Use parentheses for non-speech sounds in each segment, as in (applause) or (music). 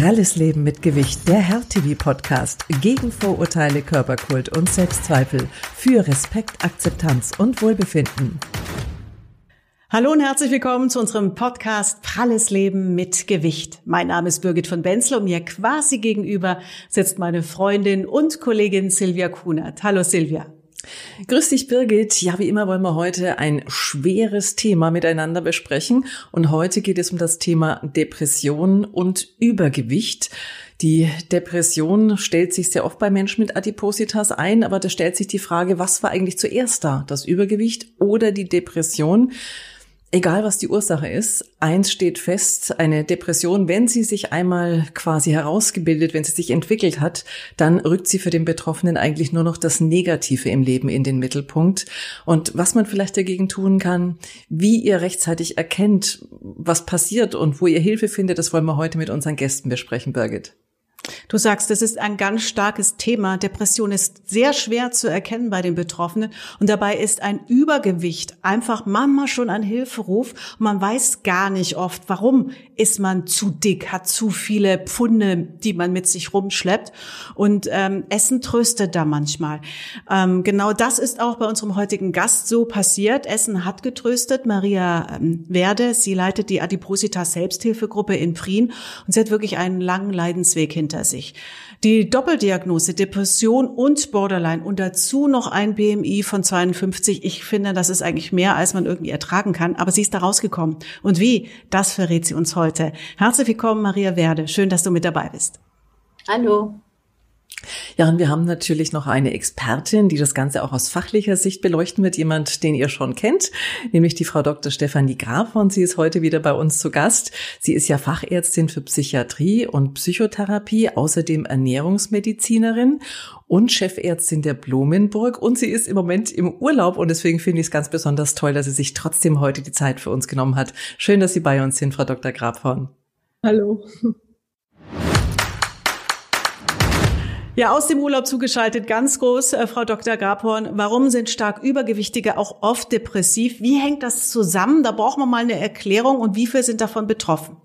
Pralles Leben mit Gewicht, der Herr-TV-Podcast gegen Vorurteile, Körperkult und Selbstzweifel für Respekt, Akzeptanz und Wohlbefinden. Hallo und herzlich willkommen zu unserem Podcast Pralles Leben mit Gewicht. Mein Name ist Birgit von Benzler und mir quasi gegenüber sitzt meine Freundin und Kollegin Silvia Kunert. Hallo Silvia. Grüß dich, Birgit. Ja, wie immer wollen wir heute ein schweres Thema miteinander besprechen. Und heute geht es um das Thema Depression und Übergewicht. Die Depression stellt sich sehr oft bei Menschen mit Adipositas ein, aber da stellt sich die Frage, was war eigentlich zuerst da? Das Übergewicht oder die Depression? Egal was die Ursache ist, eins steht fest, eine Depression, wenn sie sich einmal quasi herausgebildet, wenn sie sich entwickelt hat, dann rückt sie für den Betroffenen eigentlich nur noch das Negative im Leben in den Mittelpunkt. Und was man vielleicht dagegen tun kann, wie ihr rechtzeitig erkennt, was passiert und wo ihr Hilfe findet, das wollen wir heute mit unseren Gästen besprechen, Birgit. Du sagst, das ist ein ganz starkes Thema. Depression ist sehr schwer zu erkennen bei den Betroffenen und dabei ist ein Übergewicht einfach manchmal schon ein Hilferuf und man weiß gar nicht oft, warum ist man zu dick, hat zu viele Pfunde, die man mit sich rumschleppt und ähm, Essen tröstet da manchmal. Ähm, genau das ist auch bei unserem heutigen Gast so passiert. Essen hat getröstet. Maria ähm, Werde, sie leitet die Adipositas Selbsthilfegruppe in Prien und sie hat wirklich einen langen Leidensweg hinter hinter sich. Die Doppeldiagnose Depression und Borderline und dazu noch ein BMI von 52. Ich finde, das ist eigentlich mehr, als man irgendwie ertragen kann. Aber sie ist da rausgekommen. Und wie? Das verrät sie uns heute. Herzlich willkommen, Maria Werde. Schön, dass du mit dabei bist. Hallo. Ja, und wir haben natürlich noch eine Expertin, die das Ganze auch aus fachlicher Sicht beleuchten wird, jemand, den ihr schon kennt, nämlich die Frau Dr. Stefanie Graf und sie ist heute wieder bei uns zu Gast. Sie ist ja Fachärztin für Psychiatrie und Psychotherapie, außerdem Ernährungsmedizinerin und Chefärztin der Blumenburg und sie ist im Moment im Urlaub und deswegen finde ich es ganz besonders toll, dass sie sich trotzdem heute die Zeit für uns genommen hat. Schön, dass Sie bei uns sind, Frau Dr. Grafhorn. Hallo. Ja, aus dem Urlaub zugeschaltet, ganz groß, äh, Frau Dr. Grabhorn. Warum sind stark Übergewichtige auch oft depressiv? Wie hängt das zusammen? Da braucht man mal eine Erklärung und wie viele sind davon betroffen?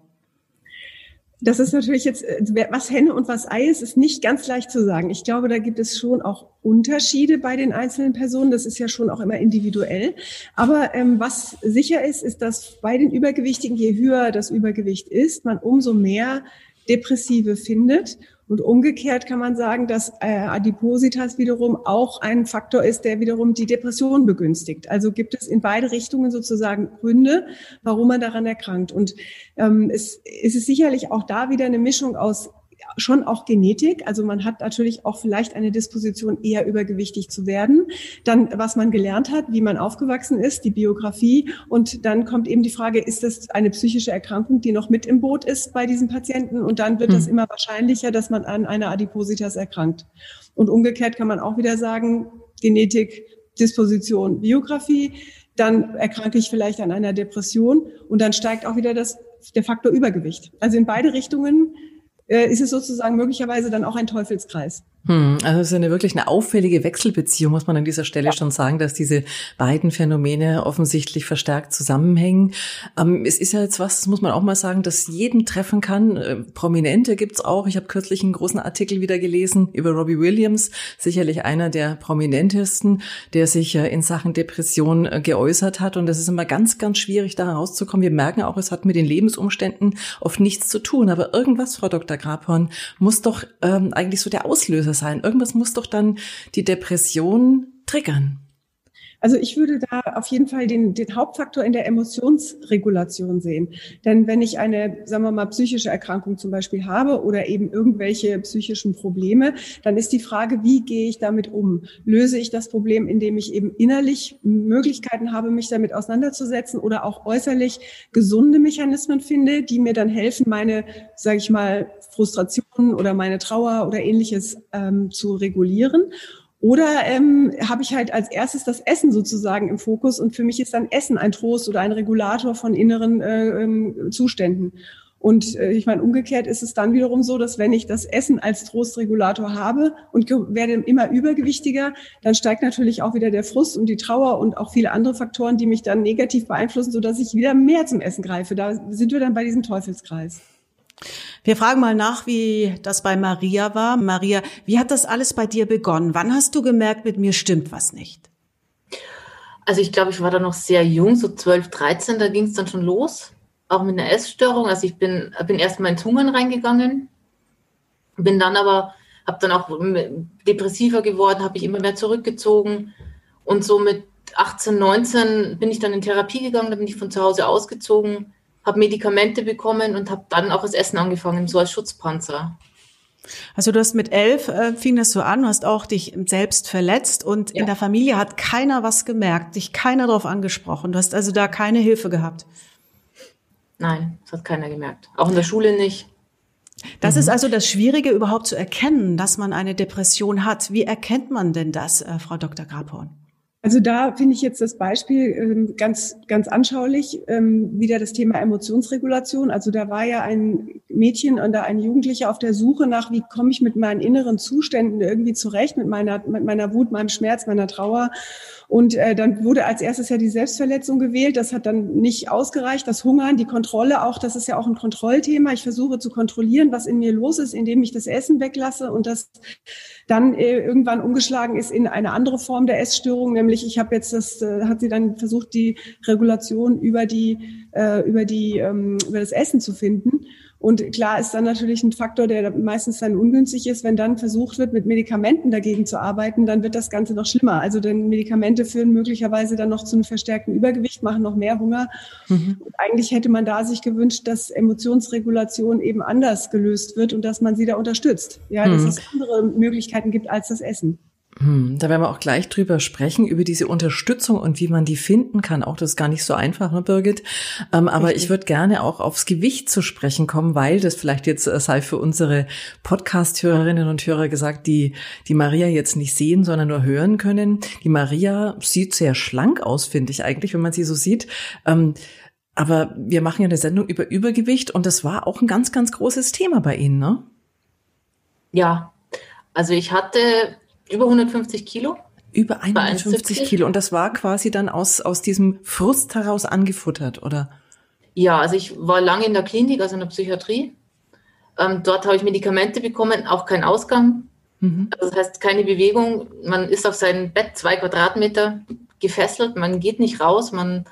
Das ist natürlich jetzt, äh, was Henne und was Ei ist, ist nicht ganz leicht zu sagen. Ich glaube, da gibt es schon auch Unterschiede bei den einzelnen Personen. Das ist ja schon auch immer individuell. Aber ähm, was sicher ist, ist, dass bei den Übergewichtigen, je höher das Übergewicht ist, man umso mehr Depressive findet und umgekehrt kann man sagen, dass äh, Adipositas wiederum auch ein Faktor ist, der wiederum die Depression begünstigt. Also gibt es in beide Richtungen sozusagen Gründe, warum man daran erkrankt. Und ähm, es, es ist sicherlich auch da wieder eine Mischung aus schon auch Genetik. Also man hat natürlich auch vielleicht eine Disposition, eher übergewichtig zu werden. Dann, was man gelernt hat, wie man aufgewachsen ist, die Biografie. Und dann kommt eben die Frage, ist das eine psychische Erkrankung, die noch mit im Boot ist bei diesen Patienten? Und dann wird es mhm. immer wahrscheinlicher, dass man an einer Adipositas erkrankt. Und umgekehrt kann man auch wieder sagen, Genetik, Disposition, Biografie. Dann erkranke ich vielleicht an einer Depression und dann steigt auch wieder das, der Faktor Übergewicht. Also in beide Richtungen ist es sozusagen möglicherweise dann auch ein Teufelskreis. Hm, also es ist eine wirklich eine auffällige Wechselbeziehung, muss man an dieser Stelle ja. schon sagen, dass diese beiden Phänomene offensichtlich verstärkt zusammenhängen. Ähm, es ist ja jetzt was, muss man auch mal sagen, das jeden treffen kann. Äh, Prominente gibt's auch. Ich habe kürzlich einen großen Artikel wieder gelesen über Robbie Williams, sicherlich einer der prominentesten, der sich äh, in Sachen Depression äh, geäußert hat. Und das ist immer ganz, ganz schwierig, da herauszukommen. Wir merken auch, es hat mit den Lebensumständen oft nichts zu tun. Aber irgendwas, Frau Dr. Grabhorn, muss doch ähm, eigentlich so der Auslöser Auslöser sein. Irgendwas muss doch dann die Depression triggern. Also ich würde da auf jeden Fall den, den Hauptfaktor in der Emotionsregulation sehen. Denn wenn ich eine, sagen wir mal, psychische Erkrankung zum Beispiel habe oder eben irgendwelche psychischen Probleme, dann ist die Frage, wie gehe ich damit um? Löse ich das Problem, indem ich eben innerlich Möglichkeiten habe, mich damit auseinanderzusetzen oder auch äußerlich gesunde Mechanismen finde, die mir dann helfen, meine, sage ich mal, Frustrationen oder meine Trauer oder ähnliches ähm, zu regulieren? Oder ähm, habe ich halt als erstes das Essen sozusagen im Fokus und für mich ist dann Essen ein Trost oder ein Regulator von inneren äh, ähm, Zuständen. Und äh, ich meine, umgekehrt ist es dann wiederum so, dass wenn ich das Essen als Trostregulator habe und werde immer übergewichtiger, dann steigt natürlich auch wieder der Frust und die Trauer und auch viele andere Faktoren, die mich dann negativ beeinflussen, sodass ich wieder mehr zum Essen greife. Da sind wir dann bei diesem Teufelskreis. Wir fragen mal nach, wie das bei Maria war. Maria, wie hat das alles bei dir begonnen? Wann hast du gemerkt, mit mir stimmt was nicht? Also ich glaube, ich war da noch sehr jung, so 12, 13, da ging es dann schon los, auch mit einer Essstörung. Also ich bin, bin erst mal ins Hungern reingegangen, bin dann aber, habe dann auch depressiver geworden, habe ich immer mehr zurückgezogen und so mit 18, 19 bin ich dann in Therapie gegangen, da bin ich von zu Hause ausgezogen, habe Medikamente bekommen und habe dann auch das Essen angefangen, so als Schutzpanzer. Also du hast mit elf äh, fing das so an, du hast auch dich selbst verletzt und ja. in der Familie hat keiner was gemerkt, dich keiner darauf angesprochen. Du hast also da keine Hilfe gehabt. Nein, das hat keiner gemerkt. Auch in der Schule nicht. Das mhm. ist also das Schwierige, überhaupt zu erkennen, dass man eine Depression hat. Wie erkennt man denn das, äh, Frau Dr. Grabhorn? Also da finde ich jetzt das Beispiel ähm, ganz, ganz anschaulich, ähm, wieder das Thema Emotionsregulation. Also da war ja ein Mädchen da ein Jugendlicher auf der Suche nach, wie komme ich mit meinen inneren Zuständen irgendwie zurecht, mit meiner, mit meiner Wut, meinem Schmerz, meiner Trauer. Und äh, dann wurde als erstes ja die Selbstverletzung gewählt. Das hat dann nicht ausgereicht. Das Hungern, die Kontrolle auch, das ist ja auch ein Kontrollthema. Ich versuche zu kontrollieren, was in mir los ist, indem ich das Essen weglasse und das dann äh, irgendwann umgeschlagen ist in eine andere Form der Essstörung, nämlich ich habe jetzt das, äh, hat sie dann versucht, die Regulation über die äh, über die ähm, über das Essen zu finden. Und klar ist dann natürlich ein Faktor, der meistens dann ungünstig ist, wenn dann versucht wird, mit Medikamenten dagegen zu arbeiten, dann wird das Ganze noch schlimmer. Also denn Medikamente führen möglicherweise dann noch zu einem verstärkten Übergewicht, machen noch mehr Hunger. Mhm. Und eigentlich hätte man da sich gewünscht, dass Emotionsregulation eben anders gelöst wird und dass man sie da unterstützt. Ja, mhm. dass es andere Möglichkeiten gibt als das Essen. Hm, da werden wir auch gleich drüber sprechen, über diese Unterstützung und wie man die finden kann. Auch das ist gar nicht so einfach, ne, Birgit? Ähm, aber ich würde gerne auch aufs Gewicht zu sprechen kommen, weil das vielleicht jetzt äh, sei für unsere Podcast-Hörerinnen und Hörer gesagt, die die Maria jetzt nicht sehen, sondern nur hören können. Die Maria sieht sehr schlank aus, finde ich eigentlich, wenn man sie so sieht. Ähm, aber wir machen ja eine Sendung über Übergewicht und das war auch ein ganz, ganz großes Thema bei Ihnen, ne? Ja, also ich hatte über 150 Kilo. Über 150 Kilo. Und das war quasi dann aus, aus diesem Frust heraus angefuttert, oder? Ja, also ich war lange in der Klinik, also in der Psychiatrie. Ähm, dort habe ich Medikamente bekommen, auch kein Ausgang. Mhm. Also das heißt, keine Bewegung. Man ist auf seinem Bett zwei Quadratmeter gefesselt, man geht nicht raus. Man,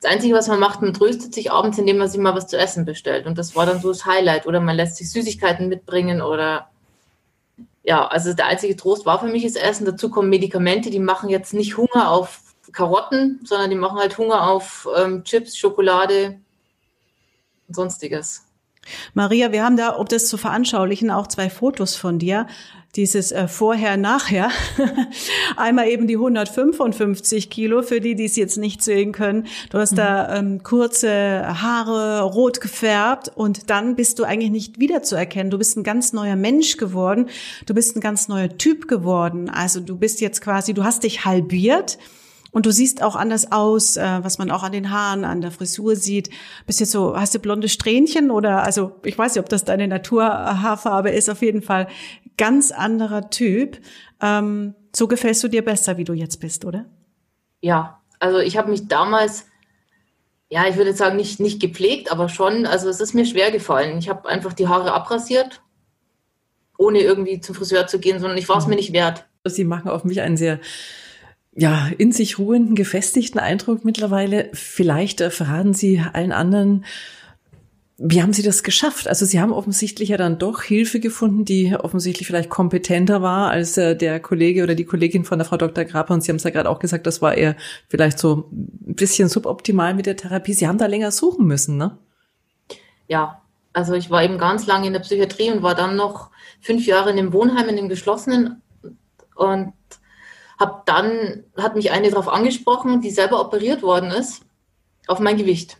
das Einzige, was man macht, man tröstet sich abends, indem man sich mal was zu essen bestellt. Und das war dann so das Highlight. Oder man lässt sich Süßigkeiten mitbringen oder ja, also der einzige Trost war für mich das Essen. Dazu kommen Medikamente, die machen jetzt nicht Hunger auf Karotten, sondern die machen halt Hunger auf ähm, Chips, Schokolade und sonstiges. Maria, wir haben da, um das zu veranschaulichen, auch zwei Fotos von dir dieses äh, Vorher, Nachher. (laughs) Einmal eben die 155 Kilo, für die, die es jetzt nicht sehen können. Du hast mhm. da ähm, kurze Haare, rot gefärbt und dann bist du eigentlich nicht wiederzuerkennen. Du bist ein ganz neuer Mensch geworden. Du bist ein ganz neuer Typ geworden. Also du bist jetzt quasi, du hast dich halbiert. Und du siehst auch anders aus, äh, was man auch an den Haaren, an der Frisur sieht. Bist jetzt so, hast du blonde Strähnchen oder, also ich weiß nicht, ob das deine Naturhaarfarbe ist, auf jeden Fall ganz anderer Typ. Ähm, so gefällst du dir besser, wie du jetzt bist, oder? Ja, also ich habe mich damals, ja, ich würde sagen, nicht, nicht gepflegt, aber schon, also es ist mir schwer gefallen. Ich habe einfach die Haare abrasiert, ohne irgendwie zum Friseur zu gehen, sondern ich war es mhm. mir nicht wert. Sie machen auf mich einen sehr ja, in sich ruhenden, gefestigten Eindruck mittlerweile. Vielleicht äh, verraten Sie allen anderen, wie haben Sie das geschafft? Also Sie haben offensichtlich ja dann doch Hilfe gefunden, die offensichtlich vielleicht kompetenter war als äh, der Kollege oder die Kollegin von der Frau Dr. Graper. Und Sie haben es ja gerade auch gesagt, das war eher vielleicht so ein bisschen suboptimal mit der Therapie. Sie haben da länger suchen müssen, ne? Ja, also ich war eben ganz lange in der Psychiatrie und war dann noch fünf Jahre in dem Wohnheim, in dem geschlossenen und habe dann, hat mich eine darauf angesprochen, die selber operiert worden ist, auf mein Gewicht.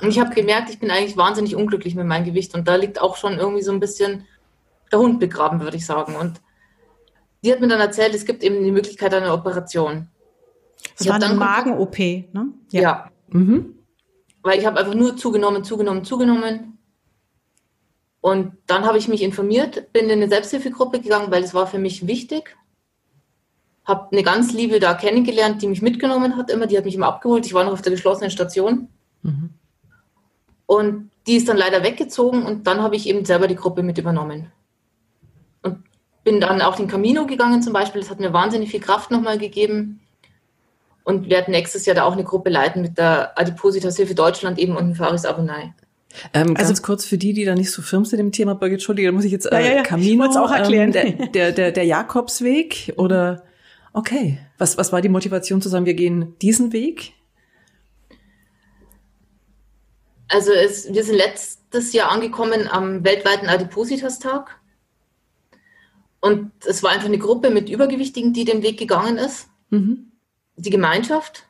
Und ich habe gemerkt, ich bin eigentlich wahnsinnig unglücklich mit meinem Gewicht. Und da liegt auch schon irgendwie so ein bisschen der Hund begraben, würde ich sagen. Und die hat mir dann erzählt, es gibt eben die Möglichkeit einer Operation. Das ich war eine Magen-OP, ne? Ja. ja. Mhm. Weil ich habe einfach nur zugenommen, zugenommen, zugenommen. Und dann habe ich mich informiert, bin in eine Selbsthilfegruppe gegangen, weil es war für mich wichtig. Habe eine ganz liebe da kennengelernt, die mich mitgenommen hat immer. Die hat mich immer abgeholt. Ich war noch auf der geschlossenen Station. Mhm. Und die ist dann leider weggezogen und dann habe ich eben selber die Gruppe mit übernommen. Und bin dann auch den Camino gegangen zum Beispiel. Das hat mir wahnsinnig viel Kraft nochmal gegeben. Und werde nächstes Jahr da auch eine Gruppe leiten mit der Adipositas Hilfe Deutschland eben und dem Faris Abonai. Ähm, also, ganz kurz für die, die da nicht so firm sind im Thema, Birgit, Entschuldige, da muss ich jetzt äh, ja, ja, Camino, ich auch erklären. Ähm, der, der, der, der Jakobsweg oder okay, was, was war die Motivation zu sagen, wir gehen diesen Weg? Also es, wir sind letztes Jahr angekommen am weltweiten Adipositas-Tag. Und es war einfach eine Gruppe mit Übergewichtigen, die den Weg gegangen ist. Mhm. Die Gemeinschaft.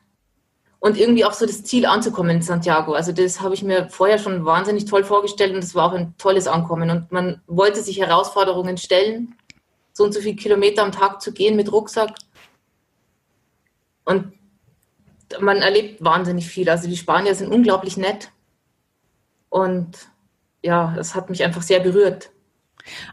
Und irgendwie auch so das Ziel anzukommen in Santiago. Also das habe ich mir vorher schon wahnsinnig toll vorgestellt und es war auch ein tolles Ankommen. Und man wollte sich Herausforderungen stellen, so und so viele Kilometer am Tag zu gehen mit Rucksack. Und man erlebt wahnsinnig viel. Also die Spanier sind unglaublich nett. Und ja, das hat mich einfach sehr berührt.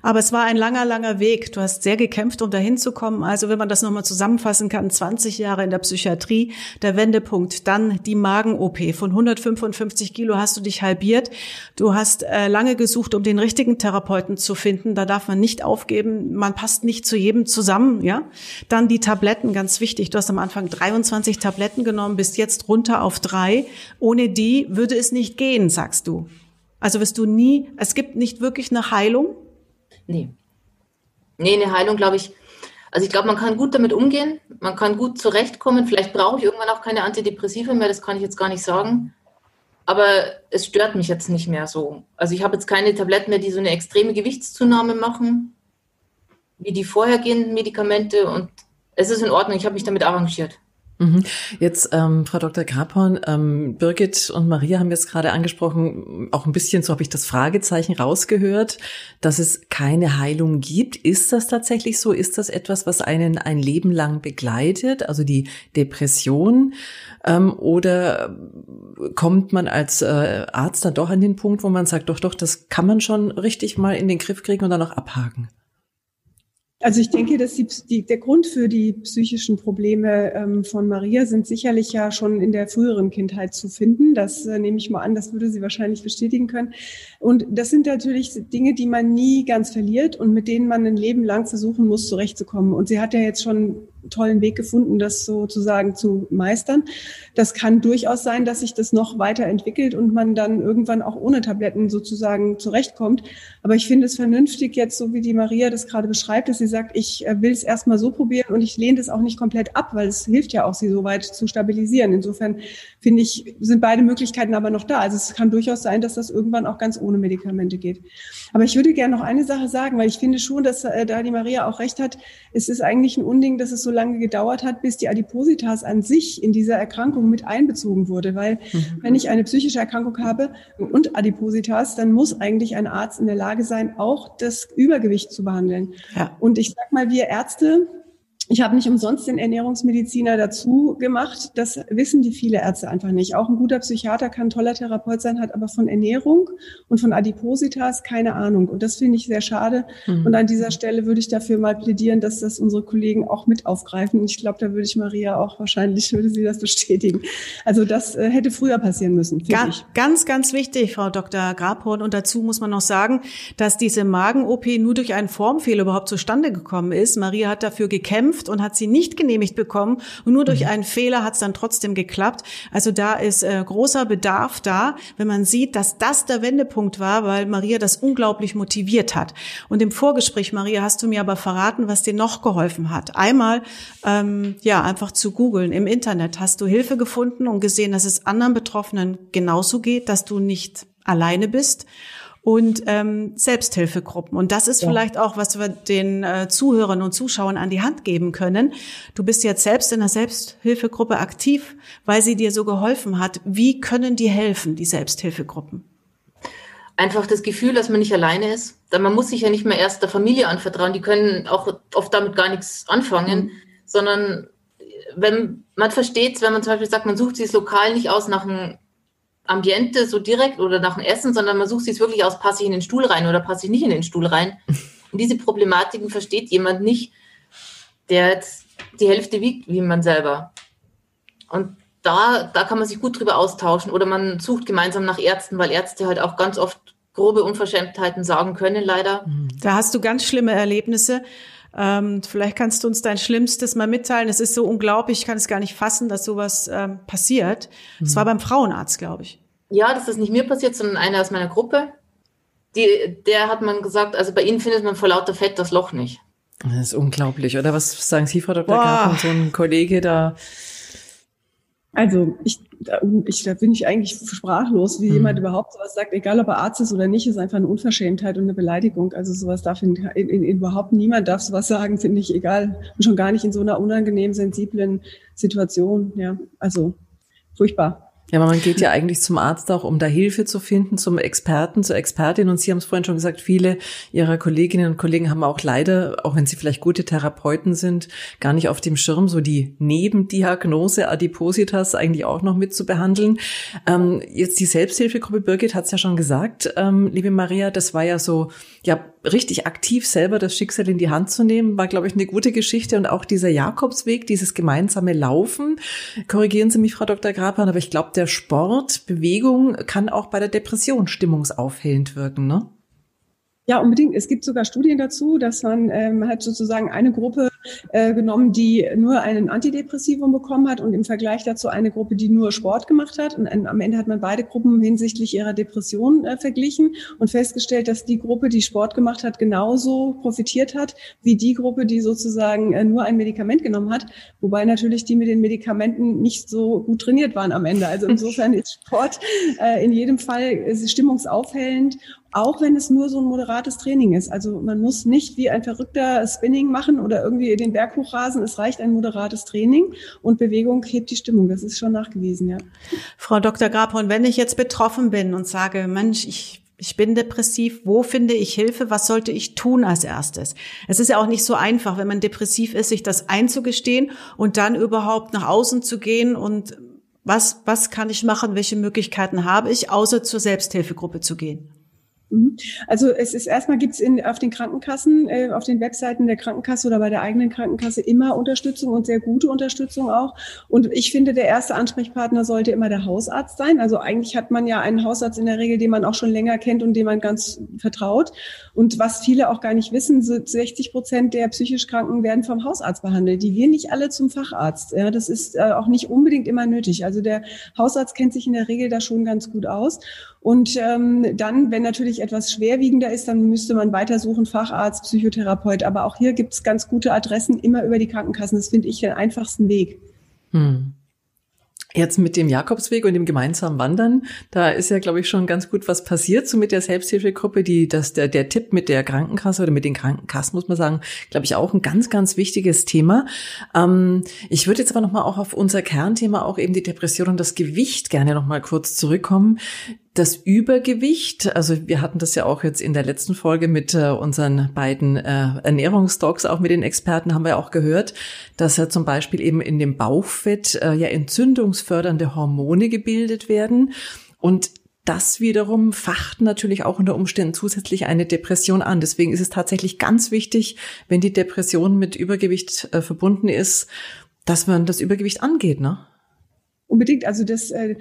Aber es war ein langer, langer Weg. Du hast sehr gekämpft, um dahin zu kommen. Also wenn man das nochmal zusammenfassen kann, 20 Jahre in der Psychiatrie, der Wendepunkt, dann die Magen-OP. Von 155 Kilo hast du dich halbiert. Du hast äh, lange gesucht, um den richtigen Therapeuten zu finden. Da darf man nicht aufgeben. Man passt nicht zu jedem zusammen, ja. Dann die Tabletten, ganz wichtig. Du hast am Anfang 23 Tabletten genommen, bist jetzt runter auf drei. Ohne die würde es nicht gehen, sagst du. Also wirst du nie, es gibt nicht wirklich eine Heilung? Nee. Nee, eine Heilung, glaube ich. Also ich glaube, man kann gut damit umgehen, man kann gut zurechtkommen. Vielleicht brauche ich irgendwann auch keine Antidepressiva mehr, das kann ich jetzt gar nicht sagen. Aber es stört mich jetzt nicht mehr so. Also ich habe jetzt keine Tabletten mehr, die so eine extreme Gewichtszunahme machen, wie die vorhergehenden Medikamente. Und es ist in Ordnung, ich habe mich damit arrangiert. Mhm. Jetzt, ähm, Frau Dr. Grabhorn, ähm, Birgit und Maria haben jetzt gerade angesprochen, auch ein bisschen, so habe ich das Fragezeichen rausgehört, dass es keine Heilung gibt. Ist das tatsächlich so? Ist das etwas, was einen ein Leben lang begleitet, also die Depression? Ähm, oder kommt man als äh, Arzt dann doch an den Punkt, wo man sagt, doch, doch, das kann man schon richtig mal in den Griff kriegen und dann auch abhaken? Also ich denke, dass die, die, der Grund für die psychischen Probleme ähm, von Maria sind sicherlich ja schon in der früheren Kindheit zu finden. Das äh, nehme ich mal an, das würde sie wahrscheinlich bestätigen können. Und das sind natürlich Dinge, die man nie ganz verliert und mit denen man ein Leben lang versuchen muss, zurechtzukommen. Und sie hat ja jetzt schon tollen Weg gefunden, das sozusagen zu meistern. Das kann durchaus sein, dass sich das noch weiterentwickelt und man dann irgendwann auch ohne Tabletten sozusagen zurechtkommt. Aber ich finde es vernünftig jetzt, so wie die Maria das gerade beschreibt, dass sie sagt, ich äh, will es erstmal so probieren und ich lehne das auch nicht komplett ab, weil es hilft ja auch, sie so weit zu stabilisieren. Insofern finde ich, sind beide Möglichkeiten aber noch da. Also es kann durchaus sein, dass das irgendwann auch ganz ohne Medikamente geht. Aber ich würde gerne noch eine Sache sagen, weil ich finde schon, dass äh, da die Maria auch recht hat. Es ist eigentlich ein Unding, dass es so lange gedauert hat, bis die Adipositas an sich in dieser Erkrankung mit einbezogen wurde. Weil mhm. wenn ich eine psychische Erkrankung habe und Adipositas, dann muss eigentlich ein Arzt in der Lage sein, auch das Übergewicht zu behandeln. Ja. Und ich sag mal, wir Ärzte, ich habe nicht umsonst den Ernährungsmediziner dazu gemacht. Das wissen die viele Ärzte einfach nicht. Auch ein guter Psychiater kann ein toller Therapeut sein, hat aber von Ernährung und von Adipositas keine Ahnung. Und das finde ich sehr schade. Mhm. Und an dieser Stelle würde ich dafür mal plädieren, dass das unsere Kollegen auch mit aufgreifen. Und ich glaube, da würde ich Maria auch wahrscheinlich, würde sie das bestätigen. Also das äh, hätte früher passieren müssen. Ganz, ganz, ganz wichtig, Frau Dr. Grabhorn. Und dazu muss man noch sagen, dass diese Magen-OP nur durch einen Formfehler überhaupt zustande gekommen ist. Maria hat dafür gekämpft geprüft und hat sie nicht genehmigt bekommen. Und nur durch mhm. einen Fehler hat es dann trotzdem geklappt. Also da ist äh, großer Bedarf da, wenn man sieht, dass das der Wendepunkt war, weil Maria das unglaublich motiviert hat. Und im Vorgespräch, Maria, hast du mir aber verraten, was dir noch geholfen hat. Einmal, ähm, ja, einfach zu googeln im Internet. Hast du Hilfe gefunden und gesehen, dass es anderen Betroffenen genauso geht, dass du nicht alleine bist und ähm, Selbsthilfegruppen. Und das ist ja. vielleicht auch, was wir den äh, Zuhörern und Zuschauern an die Hand geben können. Du bist jetzt selbst in einer Selbsthilfegruppe aktiv, weil sie dir so geholfen hat. Wie können die helfen, die Selbsthilfegruppen? Einfach das Gefühl, dass man nicht alleine ist. Man muss sich ja nicht mehr erst der Familie anvertrauen. Die können auch oft damit gar nichts anfangen, mhm. sondern wenn man versteht, wenn man zum Beispiel sagt, man sucht sich das Lokal nicht aus nach einem Ambiente so direkt oder nach dem Essen, sondern man sucht sich wirklich aus, passe ich in den Stuhl rein oder passe ich nicht in den Stuhl rein. (laughs) Und diese Problematiken versteht jemand nicht, der jetzt die Hälfte wiegt wie man selber. Und da, da kann man sich gut drüber austauschen oder man sucht gemeinsam nach Ärzten, weil Ärzte halt auch ganz oft grobe Unverschämtheiten sagen können, leider. Da hast du ganz schlimme Erlebnisse. Ähm, vielleicht kannst du uns dein Schlimmstes mal mitteilen. Es ist so unglaublich, ich kann es gar nicht fassen, dass sowas ähm, passiert. Das war beim Frauenarzt, glaube ich. Ja, das ist nicht mir passiert, sondern einer aus meiner Gruppe. Die, der hat man gesagt, also bei ihnen findet man vor lauter Fett das Loch nicht. Das ist unglaublich, oder? Was sagen Sie, Frau Dr. Graf, so ein Kollege da? Also ich, ich, da bin ich eigentlich sprachlos, wie mhm. jemand überhaupt sowas sagt, egal ob er Arzt ist oder nicht, ist einfach eine Unverschämtheit und eine Beleidigung. Also sowas darf in, in, in überhaupt niemand darf sowas sagen, finde ich egal. Und schon gar nicht in so einer unangenehm sensiblen Situation. Ja, also furchtbar. Ja, aber man geht ja eigentlich zum Arzt auch, um da Hilfe zu finden, zum Experten, zur Expertin. Und Sie haben es vorhin schon gesagt, viele Ihrer Kolleginnen und Kollegen haben auch leider, auch wenn sie vielleicht gute Therapeuten sind, gar nicht auf dem Schirm, so die Nebendiagnose Adipositas eigentlich auch noch mit zu behandeln. Ähm, jetzt die Selbsthilfegruppe Birgit hat es ja schon gesagt, ähm, liebe Maria, das war ja so, ja, richtig aktiv selber das Schicksal in die Hand zu nehmen, war, glaube ich, eine gute Geschichte. Und auch dieser Jakobsweg, dieses gemeinsame Laufen, korrigieren Sie mich, Frau Dr. Grapan, aber ich glaube, der Sport, Bewegung kann auch bei der Depression stimmungsaufhellend wirken, ne? Ja, unbedingt. Es gibt sogar Studien dazu, dass man ähm, hat sozusagen eine Gruppe äh, genommen, die nur einen Antidepressivum bekommen hat und im Vergleich dazu eine Gruppe, die nur Sport gemacht hat. Und am Ende hat man beide Gruppen hinsichtlich ihrer Depression äh, verglichen und festgestellt, dass die Gruppe, die Sport gemacht hat, genauso profitiert hat wie die Gruppe, die sozusagen äh, nur ein Medikament genommen hat. Wobei natürlich die mit den Medikamenten nicht so gut trainiert waren am Ende. Also (laughs) insofern ist Sport äh, in jedem Fall stimmungsaufhellend auch wenn es nur so ein moderates Training ist. Also man muss nicht wie ein verrückter Spinning machen oder irgendwie den Berg hochrasen. Es reicht ein moderates Training und Bewegung hebt die Stimmung. Das ist schon nachgewiesen, ja. Frau Dr. Grabhorn, wenn ich jetzt betroffen bin und sage, Mensch, ich ich bin depressiv, wo finde ich Hilfe, was sollte ich tun als erstes? Es ist ja auch nicht so einfach, wenn man depressiv ist, sich das einzugestehen und dann überhaupt nach außen zu gehen und was, was kann ich machen, welche Möglichkeiten habe ich, außer zur Selbsthilfegruppe zu gehen? Mhm. Also es ist erstmal gibt es auf den Krankenkassen, äh, auf den Webseiten der Krankenkasse oder bei der eigenen Krankenkasse immer Unterstützung und sehr gute Unterstützung auch. Und ich finde, der erste Ansprechpartner sollte immer der Hausarzt sein. Also eigentlich hat man ja einen Hausarzt in der Regel, den man auch schon länger kennt und dem man ganz vertraut. Und was viele auch gar nicht wissen, 60 Prozent der psychisch Kranken werden vom Hausarzt behandelt. Die gehen nicht alle zum Facharzt. Ja, das ist äh, auch nicht unbedingt immer nötig. Also der Hausarzt kennt sich in der Regel da schon ganz gut aus. Und ähm, dann, wenn natürlich etwas schwerwiegender ist, dann müsste man weitersuchen, Facharzt, Psychotherapeut. Aber auch hier gibt es ganz gute Adressen immer über die Krankenkassen. Das finde ich den einfachsten Weg. Hm. Jetzt mit dem Jakobsweg und dem gemeinsamen Wandern, da ist ja, glaube ich, schon ganz gut was passiert, so mit der Selbsthilfegruppe, die, dass der, der Tipp mit der Krankenkasse oder mit den Krankenkassen, muss man sagen, glaube ich, auch ein ganz, ganz wichtiges Thema. Ähm, ich würde jetzt aber nochmal auch auf unser Kernthema, auch eben die Depression und das Gewicht gerne nochmal kurz zurückkommen das Übergewicht, also wir hatten das ja auch jetzt in der letzten Folge mit äh, unseren beiden äh, Ernährungsdocs, auch mit den Experten, haben wir auch gehört, dass ja zum Beispiel eben in dem Bauchfett äh, ja entzündungsfördernde Hormone gebildet werden. Und das wiederum facht natürlich auch unter Umständen zusätzlich eine Depression an. Deswegen ist es tatsächlich ganz wichtig, wenn die Depression mit Übergewicht äh, verbunden ist, dass man das Übergewicht angeht, ne? Unbedingt, also das, äh,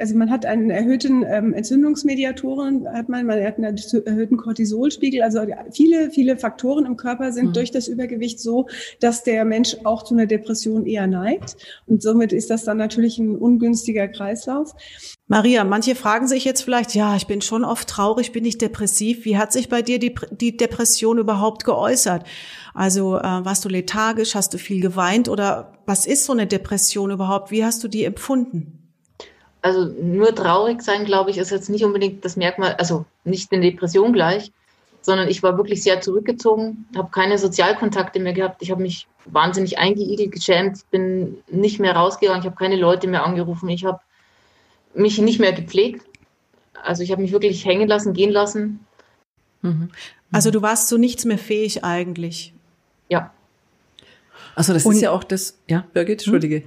also man hat einen erhöhten ähm, Entzündungsmediatoren, hat man, man hat einen erhöhten Cortisolspiegel, also viele, viele Faktoren im Körper sind mhm. durch das Übergewicht so, dass der Mensch auch zu einer Depression eher neigt und somit ist das dann natürlich ein ungünstiger Kreislauf. Maria, manche fragen sich jetzt vielleicht, ja, ich bin schon oft traurig, bin ich depressiv. Wie hat sich bei dir die, die Depression überhaupt geäußert? Also äh, warst du lethargisch, hast du viel geweint oder was ist so eine Depression überhaupt? Wie hast du die empfunden? Also nur traurig sein, glaube ich, ist jetzt nicht unbedingt das Merkmal, also nicht eine Depression gleich, sondern ich war wirklich sehr zurückgezogen, habe keine Sozialkontakte mehr gehabt. Ich habe mich wahnsinnig eingeigelt, geschämt, bin nicht mehr rausgegangen, ich habe keine Leute mehr angerufen, ich habe mich nicht mehr gepflegt. Also ich habe mich wirklich hängen lassen, gehen lassen. Mhm. Also du warst zu nichts mehr fähig eigentlich. Ja. Also das und, ist ja auch das, ja, Birgit, hm? Entschuldige.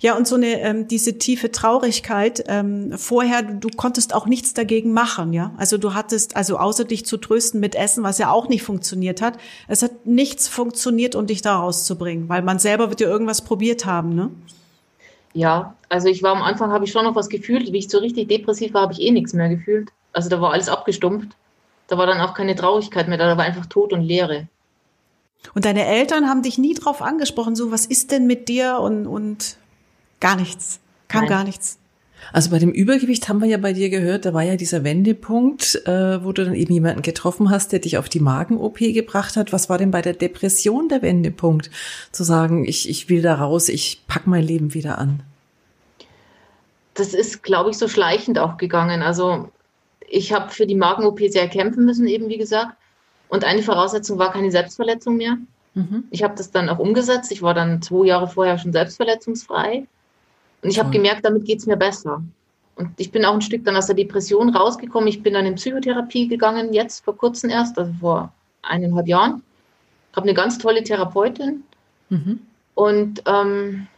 Ja, und so eine ähm, diese tiefe Traurigkeit. Ähm, vorher, du, du konntest auch nichts dagegen machen, ja. Also du hattest, also außer dich zu trösten mit Essen, was ja auch nicht funktioniert hat, es hat nichts funktioniert, um dich da rauszubringen, weil man selber wird ja irgendwas probiert haben, ne? Ja, also ich war am Anfang, habe ich schon noch was gefühlt. Wie ich so richtig depressiv war, habe ich eh nichts mehr gefühlt. Also da war alles abgestumpft. Da war dann auch keine Traurigkeit mehr, da war einfach Tod und Leere. Und deine Eltern haben dich nie drauf angesprochen, so was ist denn mit dir und, und gar nichts, kam Nein. gar nichts. Also bei dem Übergewicht haben wir ja bei dir gehört, da war ja dieser Wendepunkt, äh, wo du dann eben jemanden getroffen hast, der dich auf die Magen-OP gebracht hat. Was war denn bei der Depression der Wendepunkt? Zu sagen, ich, ich will da raus, ich pack mein Leben wieder an. Das ist, glaube ich, so schleichend auch gegangen. Also ich habe für die Magen-OP sehr kämpfen müssen, eben wie gesagt. Und eine Voraussetzung war keine Selbstverletzung mehr. Mhm. Ich habe das dann auch umgesetzt. Ich war dann zwei Jahre vorher schon selbstverletzungsfrei. Und ich habe gemerkt, damit geht es mir besser. Und ich bin auch ein Stück dann aus der Depression rausgekommen. Ich bin dann in Psychotherapie gegangen, jetzt vor kurzem erst, also vor eineinhalb Jahren. Habe eine ganz tolle Therapeutin. Mhm. Und ähm,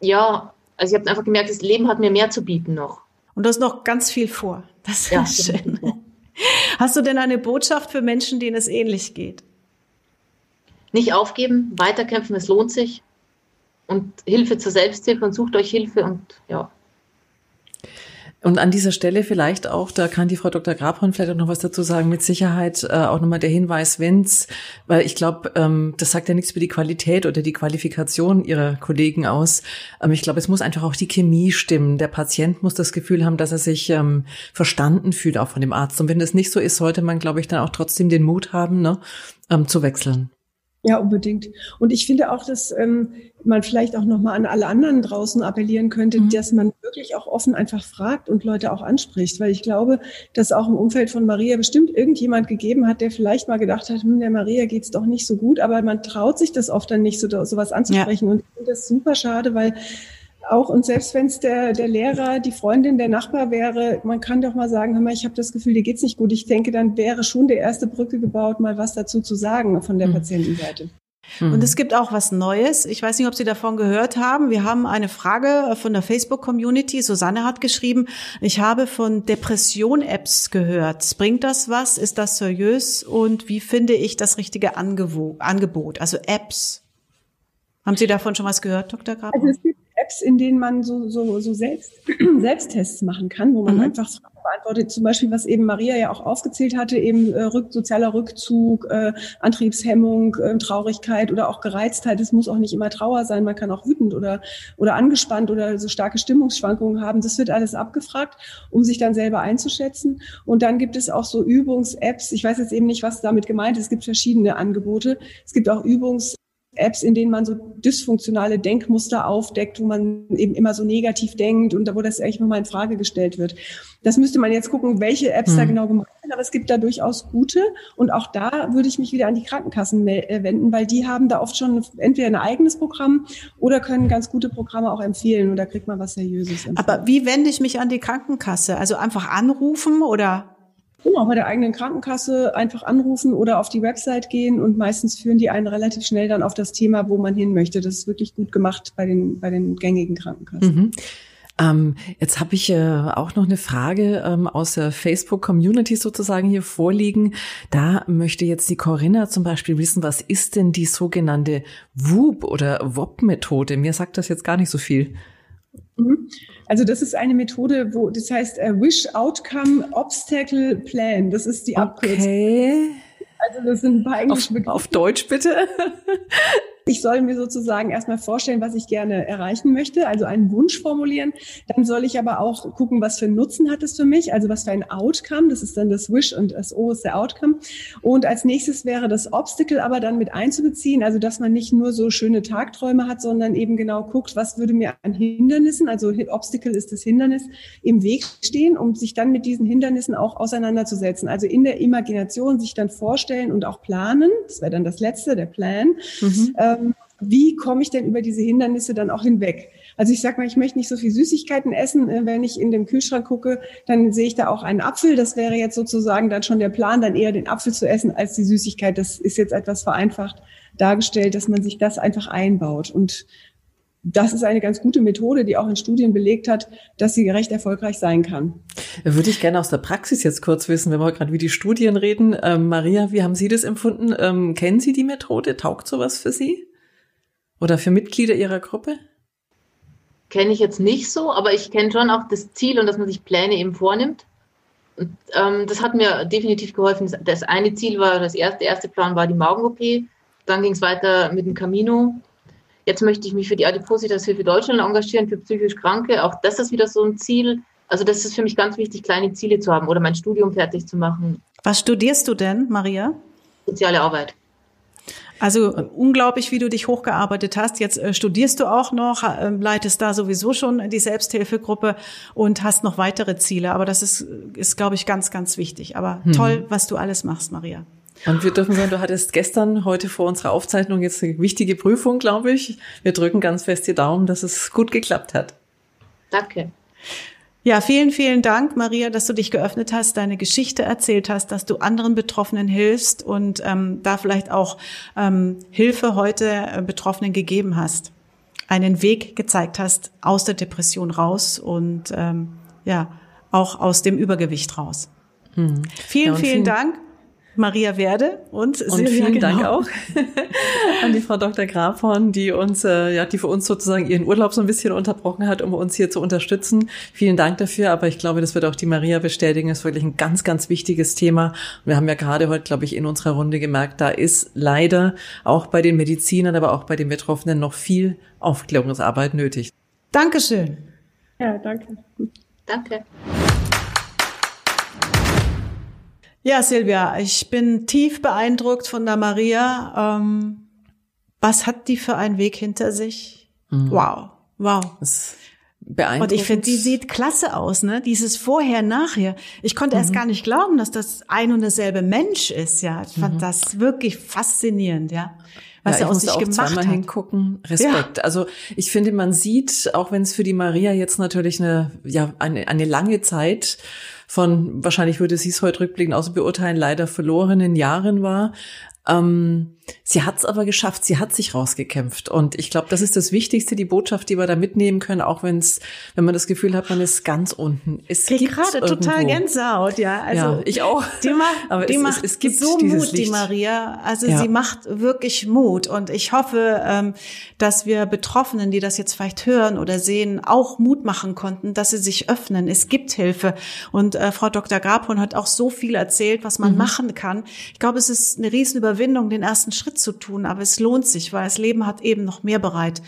ja, also ich habe einfach gemerkt, das Leben hat mir mehr zu bieten noch. Und du hast noch ganz viel vor. Das ist ja, schön. Hast du denn eine Botschaft für Menschen, denen es ähnlich geht? Nicht aufgeben, weiterkämpfen, es lohnt sich. Und Hilfe zur Selbsthilfe und sucht euch Hilfe und ja. Und an dieser Stelle vielleicht auch, da kann die Frau Dr. Grabhorn vielleicht auch noch was dazu sagen, mit Sicherheit äh, auch nochmal der Hinweis, wenn's, weil ich glaube, ähm, das sagt ja nichts über die Qualität oder die Qualifikation ihrer Kollegen aus. Ähm, ich glaube, es muss einfach auch die Chemie stimmen. Der Patient muss das Gefühl haben, dass er sich ähm, verstanden fühlt, auch von dem Arzt. Und wenn das nicht so ist, sollte man, glaube ich, dann auch trotzdem den Mut haben, ne, ähm, zu wechseln. Ja, unbedingt. Und ich finde auch, dass ähm, man vielleicht auch nochmal an alle anderen draußen appellieren könnte, mhm. dass man wirklich auch offen einfach fragt und Leute auch anspricht. Weil ich glaube, dass auch im Umfeld von Maria bestimmt irgendjemand gegeben hat, der vielleicht mal gedacht hat, hm, der Maria geht's doch nicht so gut, aber man traut sich das oft dann nicht, so sowas anzusprechen. Ja. Und ich finde das super schade, weil auch und selbst wenn es der, der Lehrer, die Freundin, der Nachbar wäre, man kann doch mal sagen, hör mal, ich habe das Gefühl, dir geht's nicht gut. Ich denke, dann wäre schon der erste Brücke gebaut, mal was dazu zu sagen von der mhm. Patientenseite. Und es gibt auch was Neues. Ich weiß nicht, ob Sie davon gehört haben. Wir haben eine Frage von der Facebook-Community. Susanne hat geschrieben, ich habe von Depression-Apps gehört. Bringt das was? Ist das seriös? Und wie finde ich das richtige Angebot? Also Apps. Haben Sie davon schon was gehört, Dr. Grab? Also es gibt Apps, in denen man so, so, so selbst, (clears throat) Selbsttests machen kann, wo man mhm. einfach Fragen beantwortet. Zum Beispiel, was eben Maria ja auch aufgezählt hatte, eben äh, Rück, sozialer Rückzug, äh, Antriebshemmung, äh, Traurigkeit oder auch Gereiztheit. Es muss auch nicht immer Trauer sein, man kann auch wütend oder, oder angespannt oder so starke Stimmungsschwankungen haben. Das wird alles abgefragt, um sich dann selber einzuschätzen. Und dann gibt es auch so Übungs-Apps. Ich weiß jetzt eben nicht, was damit gemeint ist. Es gibt verschiedene Angebote. Es gibt auch Übungs- Apps, in denen man so dysfunktionale Denkmuster aufdeckt, wo man eben immer so negativ denkt und da wo das eigentlich nochmal in Frage gestellt wird. Das müsste man jetzt gucken, welche Apps hm. da genau gemacht sind, aber es gibt da durchaus gute und auch da würde ich mich wieder an die Krankenkassen äh, wenden, weil die haben da oft schon entweder ein eigenes Programm oder können ganz gute Programme auch empfehlen und da kriegt man was Seriöses. Empfehlen. Aber wie wende ich mich an die Krankenkasse? Also einfach anrufen oder Genau, bei der eigenen Krankenkasse einfach anrufen oder auf die Website gehen und meistens führen die einen relativ schnell dann auf das Thema, wo man hin möchte. Das ist wirklich gut gemacht bei den, bei den gängigen Krankenkassen. Mhm. Ähm, jetzt habe ich äh, auch noch eine Frage ähm, aus der Facebook-Community sozusagen hier vorliegen. Da möchte jetzt die Corinna zum Beispiel wissen, was ist denn die sogenannte WOOP oder WOP-Methode? Mir sagt das jetzt gar nicht so viel. Mhm. Also das ist eine Methode, wo das heißt uh, Wish Outcome Obstacle Plan. Das ist die Abkürzung. Okay. Also das sind ein paar auf, auf Deutsch bitte. (laughs) Ich soll mir sozusagen erstmal vorstellen, was ich gerne erreichen möchte, also einen Wunsch formulieren. Dann soll ich aber auch gucken, was für einen Nutzen hat es für mich, also was für ein Outcome. Das ist dann das Wish und das O ist der Outcome. Und als nächstes wäre das Obstacle aber dann mit einzubeziehen, also dass man nicht nur so schöne Tagträume hat, sondern eben genau guckt, was würde mir an Hindernissen, also Obstacle ist das Hindernis, im Weg stehen, um sich dann mit diesen Hindernissen auch auseinanderzusetzen. Also in der Imagination sich dann vorstellen und auch planen. Das wäre dann das letzte, der Plan. Mhm. Äh, ähm, wie komme ich denn über diese Hindernisse dann auch hinweg? Also ich sage mal, ich möchte nicht so viel Süßigkeiten essen. Äh, wenn ich in den Kühlschrank gucke, dann sehe ich da auch einen Apfel. Das wäre jetzt sozusagen dann schon der Plan, dann eher den Apfel zu essen als die Süßigkeit. Das ist jetzt etwas vereinfacht dargestellt, dass man sich das einfach einbaut. Und das ist eine ganz gute Methode, die auch in Studien belegt hat, dass sie recht erfolgreich sein kann. Würde ich gerne aus der Praxis jetzt kurz wissen, wenn wir gerade wie die Studien reden. Ähm, Maria, wie haben Sie das empfunden? Ähm, kennen Sie die Methode? Taugt sowas für Sie? Oder für Mitglieder Ihrer Gruppe? kenne ich jetzt nicht so, aber ich kenne schon auch das Ziel und dass man sich Pläne eben vornimmt. Und, ähm, das hat mir definitiv geholfen. Das eine Ziel war, das erste, erste Plan war die Magen-OP. Dann ging es weiter mit dem Camino. Jetzt möchte ich mich für die Adipositas-Hilfe Deutschland engagieren, für psychisch Kranke. Auch das ist wieder so ein Ziel. Also das ist für mich ganz wichtig, kleine Ziele zu haben oder mein Studium fertig zu machen. Was studierst du denn, Maria? Soziale Arbeit. Also unglaublich, wie du dich hochgearbeitet hast. Jetzt äh, studierst du auch noch, äh, leitest da sowieso schon die Selbsthilfegruppe und hast noch weitere Ziele. Aber das ist, ist glaube ich, ganz, ganz wichtig. Aber hm. toll, was du alles machst, Maria. Und wir dürfen sagen, du hattest gestern, heute vor unserer Aufzeichnung jetzt eine wichtige Prüfung, glaube ich. Wir drücken ganz fest die Daumen, dass es gut geklappt hat. Danke. Ja, vielen, vielen Dank, Maria, dass du dich geöffnet hast, deine Geschichte erzählt hast, dass du anderen Betroffenen hilfst und ähm, da vielleicht auch ähm, Hilfe heute äh, Betroffenen gegeben hast, einen Weg gezeigt hast aus der Depression raus und ähm, ja auch aus dem Übergewicht raus. Hm. Vielen, ja, vielen, vielen Dank. Maria Werde und, und Silvia, vielen genau. Dank auch (laughs) an die Frau Dr. Grafhorn, die uns, äh, ja, die für uns sozusagen ihren Urlaub so ein bisschen unterbrochen hat, um uns hier zu unterstützen. Vielen Dank dafür. Aber ich glaube, das wird auch die Maria bestätigen. Das ist wirklich ein ganz, ganz wichtiges Thema. Wir haben ja gerade heute, glaube ich, in unserer Runde gemerkt, da ist leider auch bei den Medizinern, aber auch bei den Betroffenen noch viel Aufklärungsarbeit nötig. Dankeschön. Ja, danke. Danke. Ja, Silvia, ich bin tief beeindruckt von der Maria. Ähm, was hat die für einen Weg hinter sich? Mhm. Wow, wow. Beeindruckend. Und ich finde, die sieht klasse aus, ne? Dieses Vorher, Nachher. Ich konnte mhm. erst gar nicht glauben, dass das ein und derselbe Mensch ist, ja. Ich fand mhm. das wirklich faszinierend, ja. Was ja, er aus sich auch gemacht zweimal hat. hingucken. Respekt. Ja. Also ich finde, man sieht, auch wenn es für die Maria jetzt natürlich eine, ja, eine, eine lange Zeit von, wahrscheinlich würde sie es heute rückblickend außer beurteilen, leider verlorenen Jahren war. Ähm, Sie hat es aber geschafft, sie hat sich rausgekämpft. Und ich glaube, das ist das Wichtigste, die Botschaft, die wir da mitnehmen können, auch wenn es, wenn man das Gefühl hat, man ist ganz unten. Es gibt gerade total Gänsehaut, ja. Also ja, ich auch. Die macht, (laughs) aber die es, macht es, es gibt so Mut, Licht. die Maria. Also ja. sie macht wirklich Mut. Und ich hoffe, ähm, dass wir Betroffenen, die das jetzt vielleicht hören oder sehen, auch Mut machen konnten, dass sie sich öffnen. Es gibt Hilfe. Und äh, Frau Dr. Grabhorn hat auch so viel erzählt, was man mhm. machen kann. Ich glaube, es ist eine Riesenüberwindung, den ersten Schritt zu tun, aber es lohnt sich, weil das Leben hat eben noch mehr bereit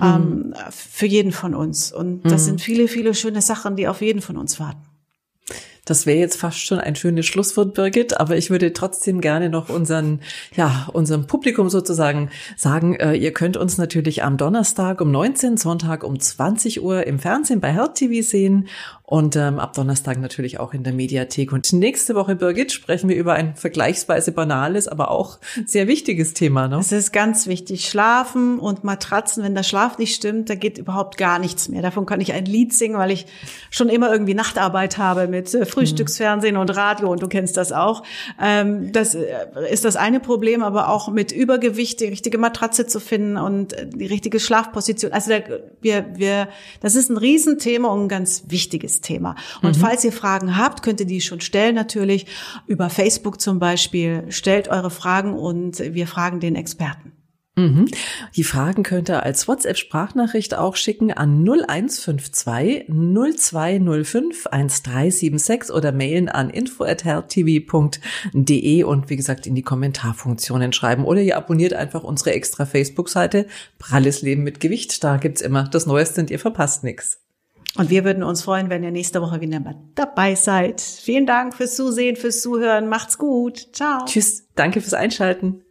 ähm, mhm. für jeden von uns. Und das mhm. sind viele, viele schöne Sachen, die auf jeden von uns warten. Das wäre jetzt fast schon ein schönes Schlusswort, Birgit, aber ich würde trotzdem gerne noch unseren, ja, unserem Publikum sozusagen sagen, äh, ihr könnt uns natürlich am Donnerstag um 19, Sonntag um 20 Uhr im Fernsehen bei Health TV sehen und ähm, ab Donnerstag natürlich auch in der Mediathek. Und nächste Woche, Birgit, sprechen wir über ein vergleichsweise banales, aber auch sehr wichtiges Thema. Ne? Es ist ganz wichtig. Schlafen und Matratzen, wenn der Schlaf nicht stimmt, da geht überhaupt gar nichts mehr. Davon kann ich ein Lied singen, weil ich schon immer irgendwie Nachtarbeit habe mit äh, Frühstücksfernsehen und Radio und du kennst das auch. Ähm, das äh, ist das eine Problem, aber auch mit Übergewicht die richtige Matratze zu finden und äh, die richtige Schlafposition. Also da, wir, wir, das ist ein Riesenthema und ein ganz wichtiges wichtiges Thema. Und mhm. falls ihr Fragen habt, könnt ihr die schon stellen natürlich über Facebook zum Beispiel. Stellt eure Fragen und wir fragen den Experten. Mhm. Die Fragen könnt ihr als WhatsApp-Sprachnachricht auch schicken an 0152 0205 1376 oder mailen an info.healthtv.de und wie gesagt in die Kommentarfunktionen schreiben. Oder ihr abonniert einfach unsere extra Facebook-Seite Pralles Leben mit Gewicht. Da gibt's immer das Neueste und ihr verpasst nichts. Und wir würden uns freuen, wenn ihr nächste Woche wieder mal dabei seid. Vielen Dank fürs Zusehen, fürs Zuhören. Macht's gut. Ciao. Tschüss. Danke fürs Einschalten.